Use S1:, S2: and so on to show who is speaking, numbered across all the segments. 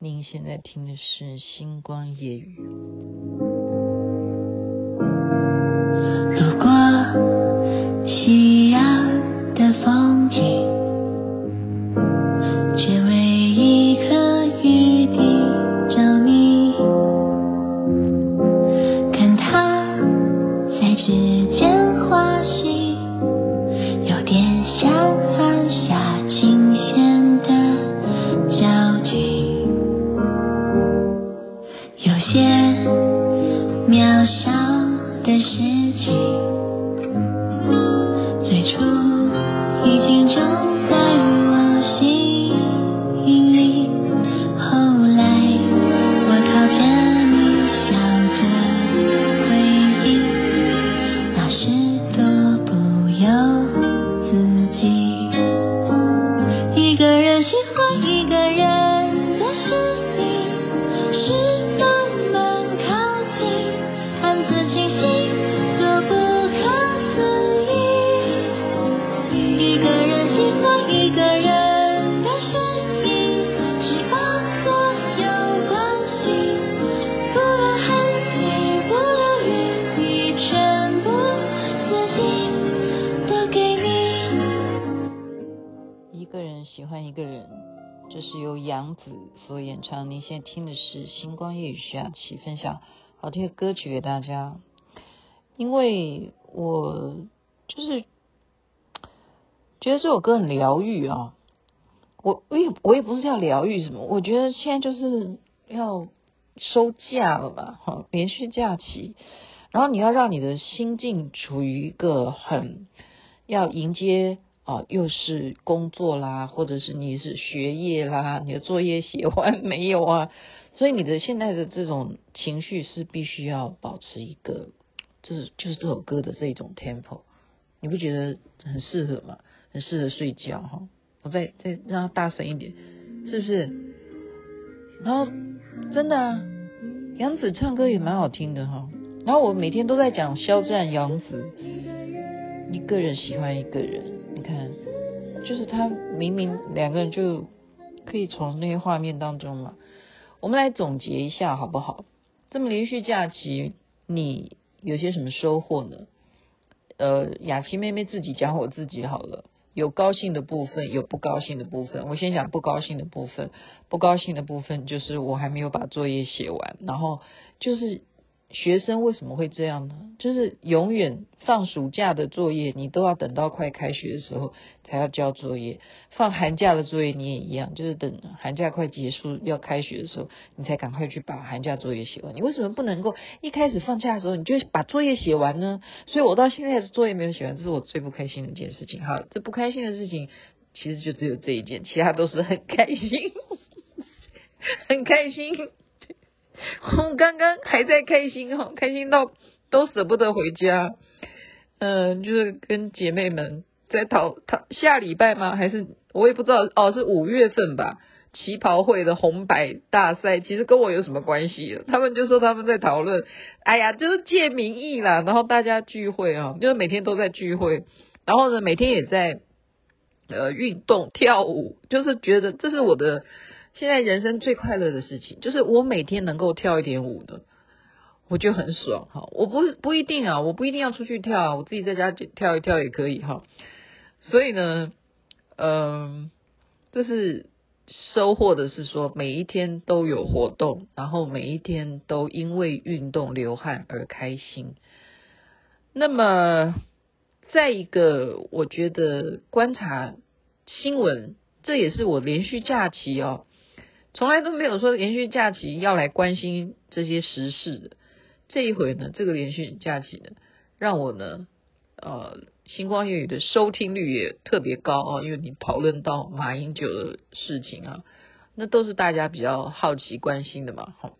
S1: 您现在听的是《星光夜雨》。
S2: 喜欢一个人，这是
S1: 由杨子所演唱，您现在听的是《星光夜雨》，徐雅琪分享好听的歌曲给大家。因为我就是觉得这首歌很疗愈啊，我我也我也不是要疗愈什么，我觉得现在就是要收假了吧，哈，连续假期，然后你要让你的心境处于一个很要迎接。啊，又是工作啦，或者是你是学业啦，你的作业写完 没有啊？所以你的现在的这种情绪是必须要保持一个，就是就是这首歌的这一种 tempo，你不觉得很适合吗？很适合睡觉哈。我再再让它大声一点，是不是？然后真的啊，杨子唱歌也蛮好听的哈。然后我每天都在讲肖战杨子，一个人喜欢一个人。就是他明明两个人就可以从那些画面当中嘛。我们来总结一下好不好？这么连续假期，你有些什么收获呢？呃，雅琪妹妹自己讲我自己好了，有高兴的部分，有不高兴的部分。我先讲不高兴的部分，不高兴的部分就是我还没有把作业写完，然后就是。学生为什么会这样呢？就是永远放暑假的作业，你都要等到快开学的时候才要交作业；放寒假的作业你也一样，就是等寒假快结束要开学的时候，你才赶快去把寒假作业写完。你为什么不能够一开始放假的时候你就把作业写完呢？所以我到现在作业没有写完，这是我最不开心的一件事情。哈，这不开心的事情其实就只有这一件，其他都是很开心，很开心。我刚刚还在开心哈，开心到都舍不得回家。嗯，就是跟姐妹们在讨讨下礼拜吗？还是我也不知道哦，是五月份吧？旗袍会的红白大赛，其实跟我有什么关系？他们就说他们在讨论，哎呀，就是借名义啦，然后大家聚会啊，就是每天都在聚会，然后呢，每天也在呃运动跳舞，就是觉得这是我的。现在人生最快乐的事情，就是我每天能够跳一点舞的，我就很爽哈。我不不一定啊，我不一定要出去跳，我自己在家跳一跳也可以哈。所以呢，嗯，这是收获的是说，每一天都有活动，然后每一天都因为运动流汗而开心。那么，再一个，我觉得观察新闻，这也是我连续假期哦。从来都没有说连续假期要来关心这些时事的，这一回呢，这个连续假期呢，让我呢，呃，星光夜语的收听率也特别高啊，因为你讨论到马英九的事情啊，那都是大家比较好奇关心的嘛，好，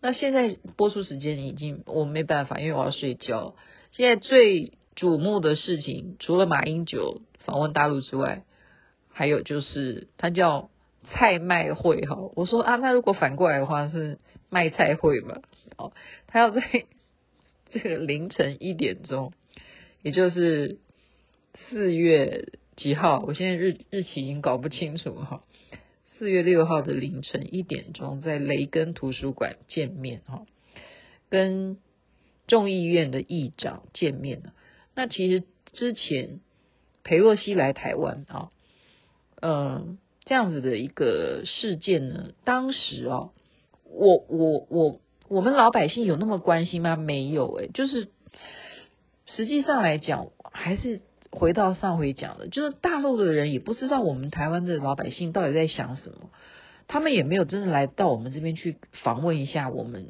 S1: 那现在播出时间已经我没办法，因为我要睡觉。现在最瞩目的事情，除了马英九访问大陆之外，还有就是他叫。菜卖会哈，我说啊，那如果反过来的话是卖菜会嘛？哦，他要在这个凌晨一点钟，也就是四月几号？我现在日日期已经搞不清楚哈。四月六号的凌晨一点钟，在雷根图书馆见面哈，跟众议院的议长见面。那其实之前裴洛西来台湾啊，嗯，这样子的一个事件呢，当时哦，我我我我们老百姓有那么关心吗？没有诶，就是实际上来讲，还是。回到上回讲的，就是大陆的人也不知道我们台湾的老百姓到底在想什么，他们也没有真的来到我们这边去访问一下我们，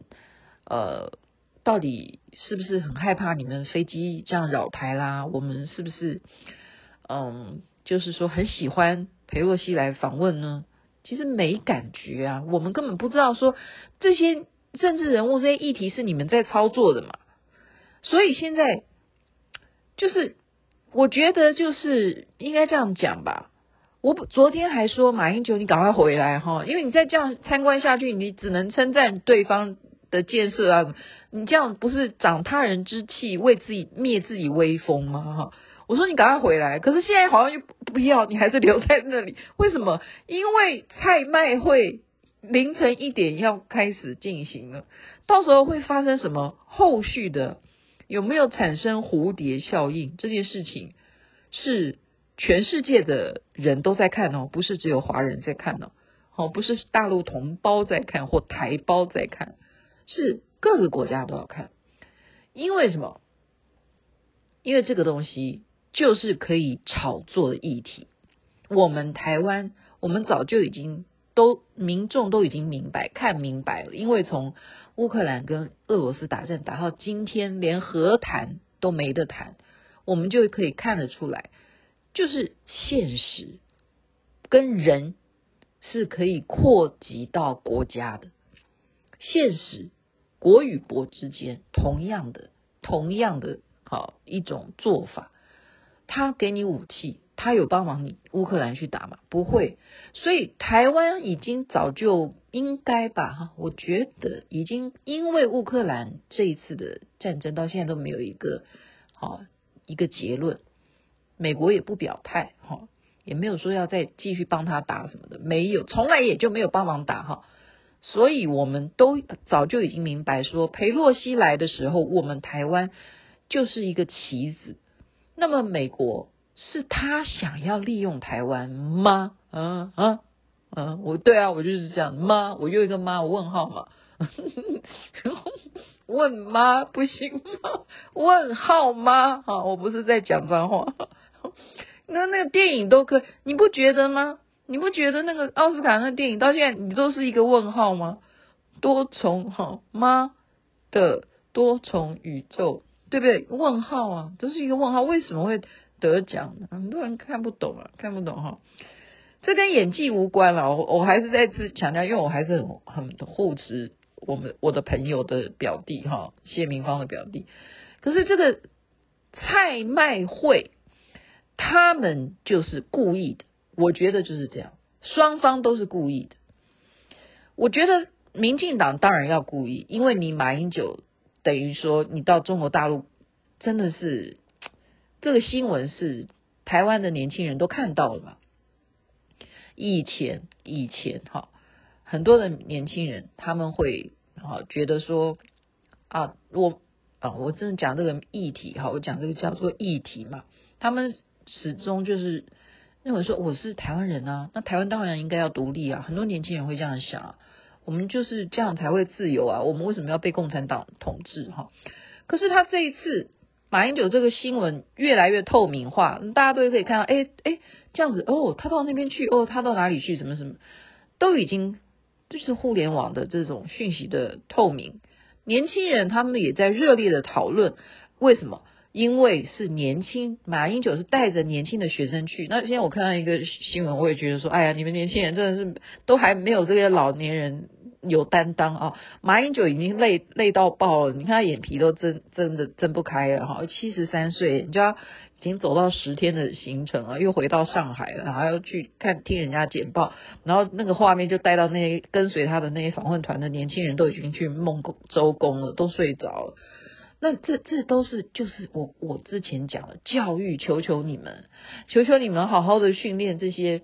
S1: 呃，到底是不是很害怕你们飞机这样扰台啦？我们是不是，嗯，就是说很喜欢裴洛西来访问呢？其实没感觉啊，我们根本不知道说这些政治人物这些议题是你们在操作的嘛，所以现在就是。我觉得就是应该这样讲吧。我昨天还说马英九，你赶快回来哈，因为你再这样参观下去，你只能称赞对方的建设啊。你这样不是长他人之气，为自己灭自己威风吗？哈，我说你赶快回来，可是现在好像又不要，你还是留在那里。为什么？因为蔡麦会凌晨一点要开始进行了，到时候会发生什么后续的？有没有产生蝴蝶效应？这件事情是全世界的人都在看哦，不是只有华人在看哦，哦，不是大陆同胞在看或台胞在看，是各个国家都要看。因为什么？因为这个东西就是可以炒作的议题。我们台湾，我们早就已经。都民众都已经明白看明白了，因为从乌克兰跟俄罗斯打仗打到今天，连和谈都没得谈，我们就可以看得出来，就是现实跟人是可以扩及到国家的，现实国与国之间同样的同样的好一种做法，他给你武器。他有帮忙你乌克兰去打吗？不会，所以台湾已经早就应该吧？哈，我觉得已经因为乌克兰这一次的战争到现在都没有一个好一个结论，美国也不表态哈，也没有说要再继续帮他打什么的，没有，从来也就没有帮忙打哈，所以我们都早就已经明白说，裴洛西来的时候，我们台湾就是一个棋子，那么美国。是他想要利用台湾吗？嗯嗯嗯，我对啊，我就是这样吗？我又一个妈？我问号嘛？问妈？不行吗？问号吗？好，我不是在讲脏话。那那个电影都可以，你不觉得吗？你不觉得那个奥斯卡那电影到现在你都是一个问号吗？多重哈吗的多重宇宙，对不对？问号啊，这是一个问号，为什么会？得奖，很多人看不懂啊，看不懂哈。这跟演技无关了，我我还是再次强调，因为我还是很很护持我们我的朋友的表弟哈，谢明芳的表弟。可是这个蔡麦会，他们就是故意的，我觉得就是这样，双方都是故意的。我觉得民进党当然要故意，因为你马英九等于说你到中国大陆真的是。这个新闻是台湾的年轻人都看到了嘛？以前以前哈，很多的年轻人他们会哈觉得说啊，我啊，我真的讲这个议题哈，我讲这个叫做议题嘛，他们始终就是认为说我是台湾人啊，那台湾当然应该要独立啊，很多年轻人会这样想啊，我们就是这样才会自由啊，我们为什么要被共产党统治哈？可是他这一次。马英九这个新闻越来越透明化，大家都可以看到，哎哎，这样子哦，他到那边去，哦，他到哪里去，什么什么，都已经就是互联网的这种讯息的透明。年轻人他们也在热烈的讨论，为什么？因为是年轻，马英九是带着年轻的学生去。那现在我看到一个新闻，我也觉得说，哎呀，你们年轻人真的是都还没有这些老年人。有担当啊！马英九已经累累到爆了，你看他眼皮都睁睁的睁不开了哈，七十三岁，你知道已经走到十天的行程了，又回到上海了，还要去看听人家简报，然后那个画面就带到那些跟随他的那些访问团的年轻人都已经去梦周公了，都睡着了。那这这都是就是我我之前讲的教育，求求你们，求求你们好好的训练这些。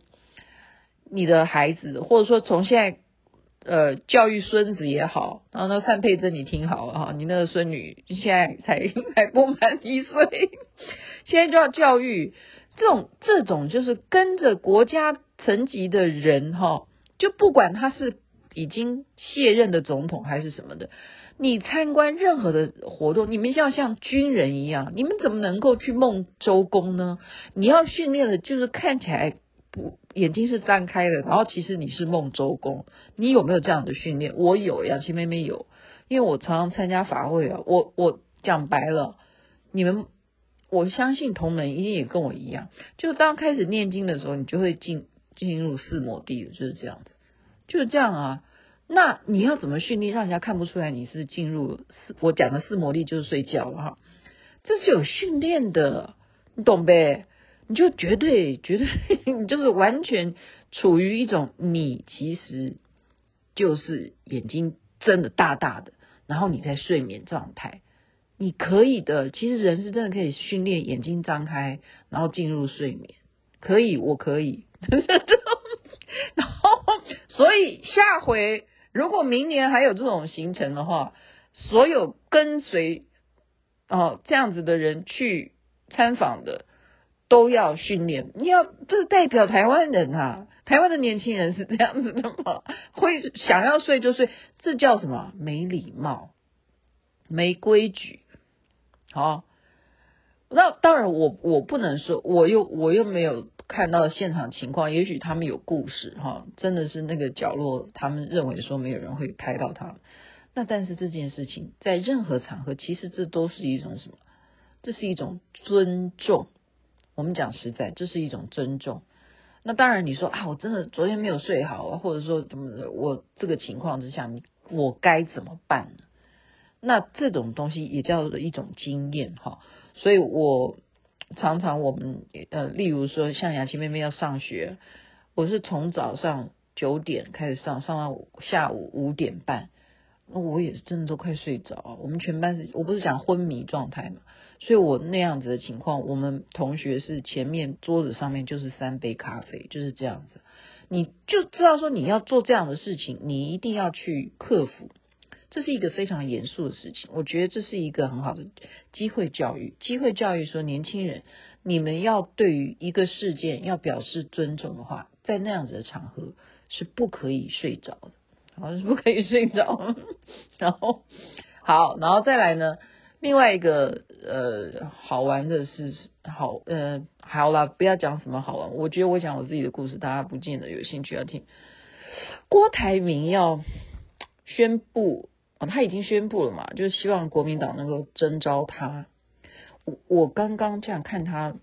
S1: 你的孩子，或者说从现在呃教育孙子也好，然后那范佩珍你听好了哈，你那个孙女现在才还不满一岁，现在就要教育这种这种就是跟着国家层级的人哈，就不管他是已经卸任的总统还是什么的。你参观任何的活动，你们要像军人一样，你们怎么能够去梦周公呢？你要训练的就是看起来眼睛是张开的，然后其实你是梦周公。你有没有这样的训练？我有，雅琪妹妹有，因为我常常参加法会啊。我我讲白了，你们我相信同门一定也跟我一样，就当开始念经的时候，你就会进进入四摩地，就是这样子，就是这样啊。那你要怎么训练，让人家看不出来你是进入四？我讲的四摩地就是睡觉了哈，这是有训练的，你懂呗？你就绝对绝对，你就是完全处于一种你其实就是眼睛睁得大大的，然后你在睡眠状态，你可以的。其实人是真的可以训练眼睛张开，然后进入睡眠，可以，我可以。然后，所以下回。如果明年还有这种行程的话，所有跟随哦这样子的人去参访的都要训练。你要这代表台湾人啊，台湾的年轻人是这样子的吗？会想要睡就睡，这叫什么？没礼貌，没规矩。好，那当然我我不能说，我又我又没有。看到现场情况，也许他们有故事哈，真的是那个角落，他们认为说没有人会拍到他。那但是这件事情在任何场合，其实这都是一种什么？这是一种尊重。我们讲实在，这是一种尊重。那当然你说啊，我真的昨天没有睡好啊，或者说怎么，我这个情况之下，我该怎么办呢？那这种东西也叫做一种经验哈，所以我。常常我们呃，例如说像雅琪妹妹要上学，我是从早上九点开始上，上到下午五点半，那我也真的都快睡着。我们全班是我不是讲昏迷状态嘛，所以我那样子的情况，我们同学是前面桌子上面就是三杯咖啡，就是这样子，你就知道说你要做这样的事情，你一定要去克服。这是一个非常严肃的事情，我觉得这是一个很好的机会教育。机会教育说，年轻人，你们要对于一个事件要表示尊重的话，在那样子的场合是不可以睡着的，好像，是不可以睡着。然后，好，然后再来呢，另外一个呃好玩的是，好，呃，好了，不要讲什么好玩，我觉得我讲我自己的故事，大家不见得有兴趣要听。郭台铭要宣布。他已经宣布了嘛，就是希望国民党能够征召他。我我刚刚这样看他，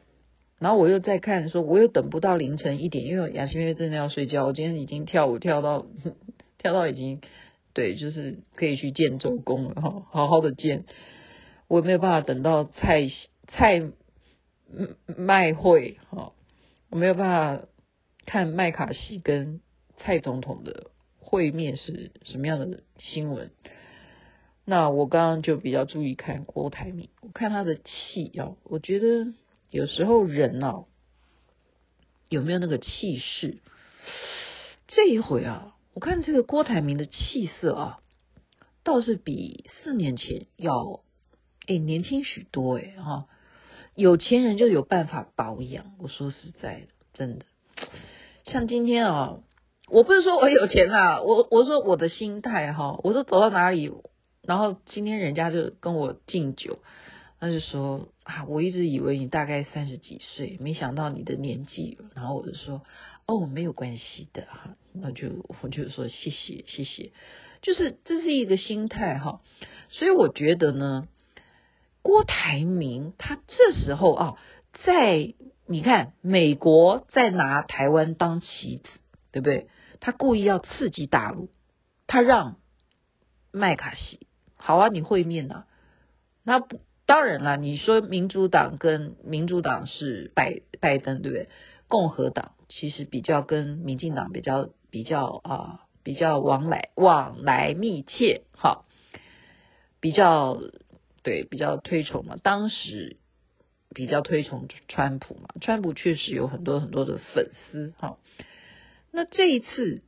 S1: 然后我又在看说，我又等不到凌晨一点，因为雅欣因为真的要睡觉。我今天已经跳舞跳到跳到已经对，就是可以去见周公了哈，好好的见。我没有办法等到蔡蔡麦会哈，我没有办法看麦卡锡跟蔡总统的会面是什么样的新闻。那我刚刚就比较注意看郭台铭，我看他的气啊，我觉得有时候人啊，有没有那个气势？这一回啊，我看这个郭台铭的气色啊，倒是比四年前要诶年轻许多诶哈，有钱人就有办法保养。我说实在的，真的，像今天啊，我不是说我有钱啊，我我说我的心态哈，我说走到哪里。然后今天人家就跟我敬酒，他就说啊，我一直以为你大概三十几岁，没想到你的年纪。然后我就说哦，没有关系的哈，那就我就说谢谢谢谢，就是这是一个心态哈。所以我觉得呢，郭台铭他这时候啊，在你看美国在拿台湾当棋子，对不对？他故意要刺激大陆，他让麦卡锡。好啊，你会面呐、啊？那不当然了。你说民主党跟民主党是拜拜登，对不对？共和党其实比较跟民进党比较比较啊，比较往来往来密切，哈，比较对比较推崇嘛。当时比较推崇川普嘛，川普确实有很多很多的粉丝，哈。那这一次，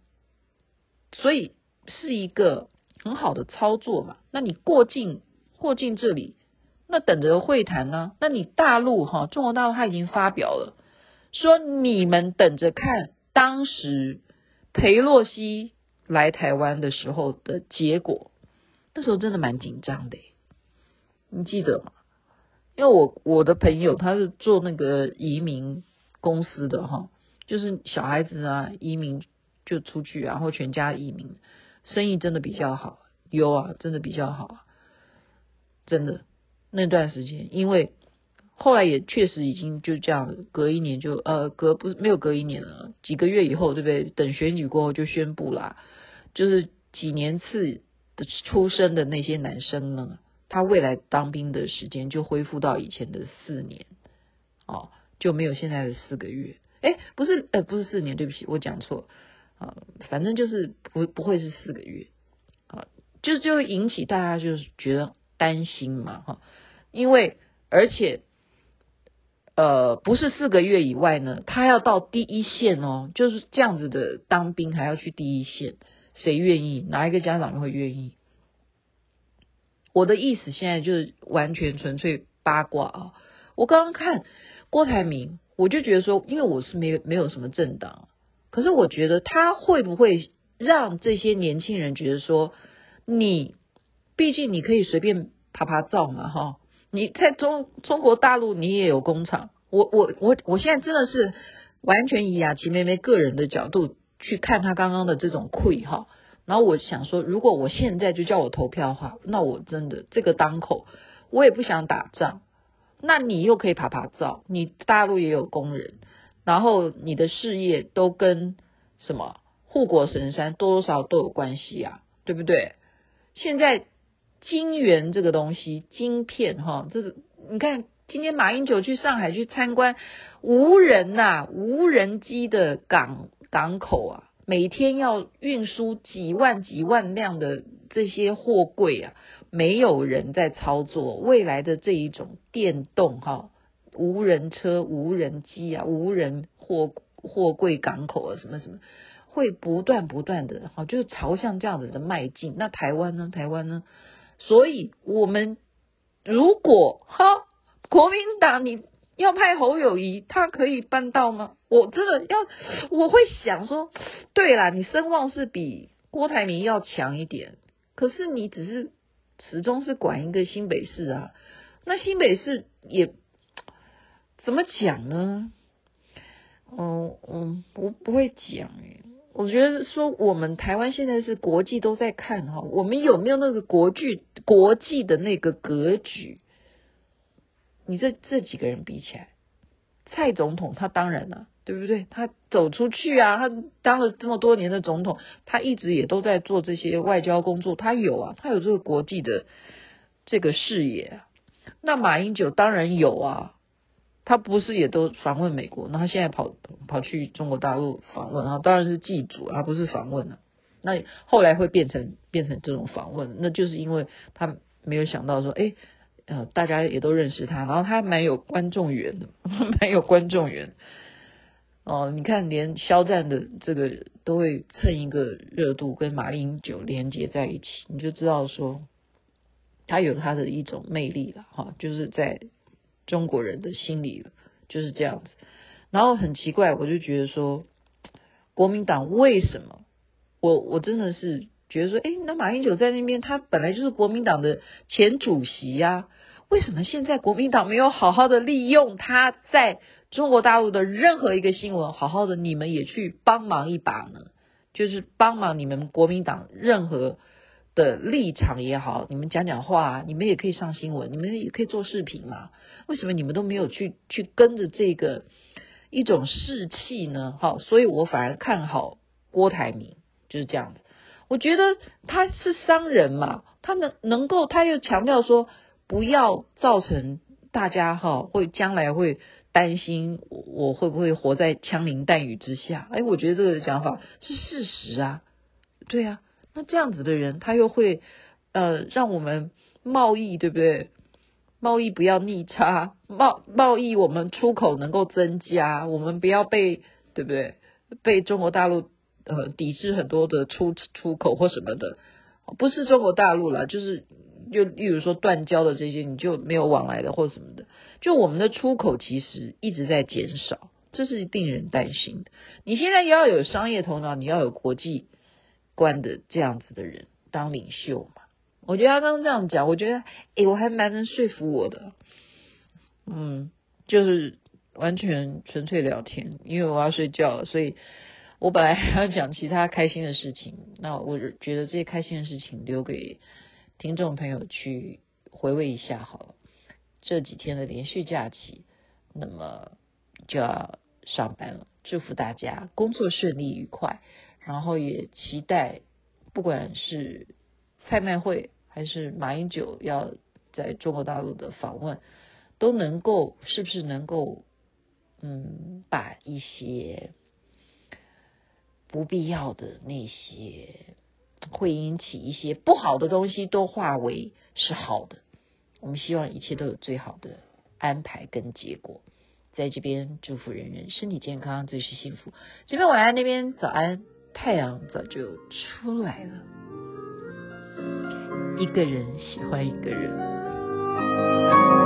S1: 所以是一个很好的操作嘛。那你过境过境这里，那等着会谈呢？那你大陆哈，中国大陆他已经发表了，说你们等着看当时裴洛西来台湾的时候的结果。那时候真的蛮紧张的，你记得吗？因为我我的朋友他是做那个移民公司的哈，就是小孩子啊移民就出去，然后全家移民，生意真的比较好，有啊，真的比较好，真的那段时间，因为后来也确实已经就这样，隔一年就呃隔不是没有隔一年了，几个月以后对不对？等选举过后就宣布啦，就是几年次。的出生的那些男生呢，他未来当兵的时间就恢复到以前的四年，哦，就没有现在的四个月。哎，不是，呃，不是四年，对不起，我讲错，啊，反正就是不不会是四个月，啊，就就会引起大家就是觉得担心嘛，哈，因为而且，呃，不是四个月以外呢，他要到第一线哦，就是这样子的当兵还要去第一线。谁愿意？哪一个家长会愿意？我的意思现在就是完全纯粹八卦啊！我刚刚看郭台铭，我就觉得说，因为我是没有没有什么政党，可是我觉得他会不会让这些年轻人觉得说，你毕竟你可以随便爬爬照嘛，哈！你在中中国大陆你也有工厂，我我我我现在真的是完全以雅琪妹妹个人的角度。去看她刚刚的这种溃哈，然后我想说，如果我现在就叫我投票的话，那我真的这个当口，我也不想打仗。那你又可以爬爬造，你大陆也有工人，然后你的事业都跟什么护国神山多多少少都有关系啊，对不对？现在晶圆这个东西，晶片哈，这个你看今天马英九去上海去参观无人呐、啊，无人机的港。港口啊，每天要运输几万几万辆的这些货柜啊，没有人在操作。未来的这一种电动哈，无人车、无人机啊，无人货货柜港口啊，什么什么，会不断不断的哈，就是朝向这样子的迈进。那台湾呢？台湾呢？所以我们如果哈，国民党你。要派侯友宜，他可以办到吗？我真的要，我会想说，对啦，你声望是比郭台铭要强一点，可是你只是始终是管一个新北市啊，那新北市也怎么讲呢？嗯嗯，我不会讲诶，我觉得说我们台湾现在是国际都在看哈，我们有没有那个国剧国际的那个格局？你这这几个人比起来，蔡总统他当然了、啊，对不对？他走出去啊，他当了这么多年的总统，他一直也都在做这些外交工作，他有啊，他有这个国际的这个视野。那马英九当然有啊，他不是也都访问美国，那他现在跑跑去中国大陆访问啊，当然是祭祖啊，不是访问啊。那后来会变成变成这种访问，那就是因为他没有想到说，哎。呃，大家也都认识他，然后他蛮有观众缘的，蛮有观众缘。哦，你看，连肖战的这个都会蹭一个热度，跟马英九连接在一起，你就知道说他有他的一种魅力了，哈，就是在中国人的心理就是这样子。然后很奇怪，我就觉得说，国民党为什么？我我真的是。觉得说，哎，那马英九在那边，他本来就是国民党的前主席呀，为什么现在国民党没有好好的利用他在中国大陆的任何一个新闻，好好的你们也去帮忙一把呢？就是帮忙你们国民党任何的立场也好，你们讲讲话啊，你们也可以上新闻，你们也可以做视频嘛？为什么你们都没有去去跟着这个一种士气呢？哈，所以我反而看好郭台铭，就是这样子。我觉得他是商人嘛，他能能够，他又强调说不要造成大家哈会将来会担心我会不会活在枪林弹雨之下。哎，我觉得这个想法是事实啊，对啊，那这样子的人他又会呃让我们贸易对不对？贸易不要逆差，贸贸易我们出口能够增加，我们不要被对不对？被中国大陆呃抵制很多的出出口或什么的，不是中国大陆啦，就是就例如说断交的这些，你就没有往来的或什么的，就我们的出口其实一直在减少，这是令人担心的。你现在要有商业头脑，你要有国际观的这样子的人当领袖嘛。我觉得他刚刚这样讲，我觉得诶，我还蛮能说服我的。嗯，就是完全纯粹聊天，因为我要睡觉了，所以我本来还要讲其他开心的事情。那我觉得这些开心的事情留给听众朋友去回味一下好了。这几天的连续假期，那么就要上班了。祝福大家工作顺利愉快，然后也期待不管是蔡麦会还是马英九要在中国大陆的访问。都能够，是不是能够，嗯，把一些不必要的那些会引起一些不好的东西都化为是好的。我们希望一切都有最好的安排跟结果。在这边祝福人人身体健康，最是幸福。这边晚安，那边早安，太阳早就出来了。一个人喜欢一个人。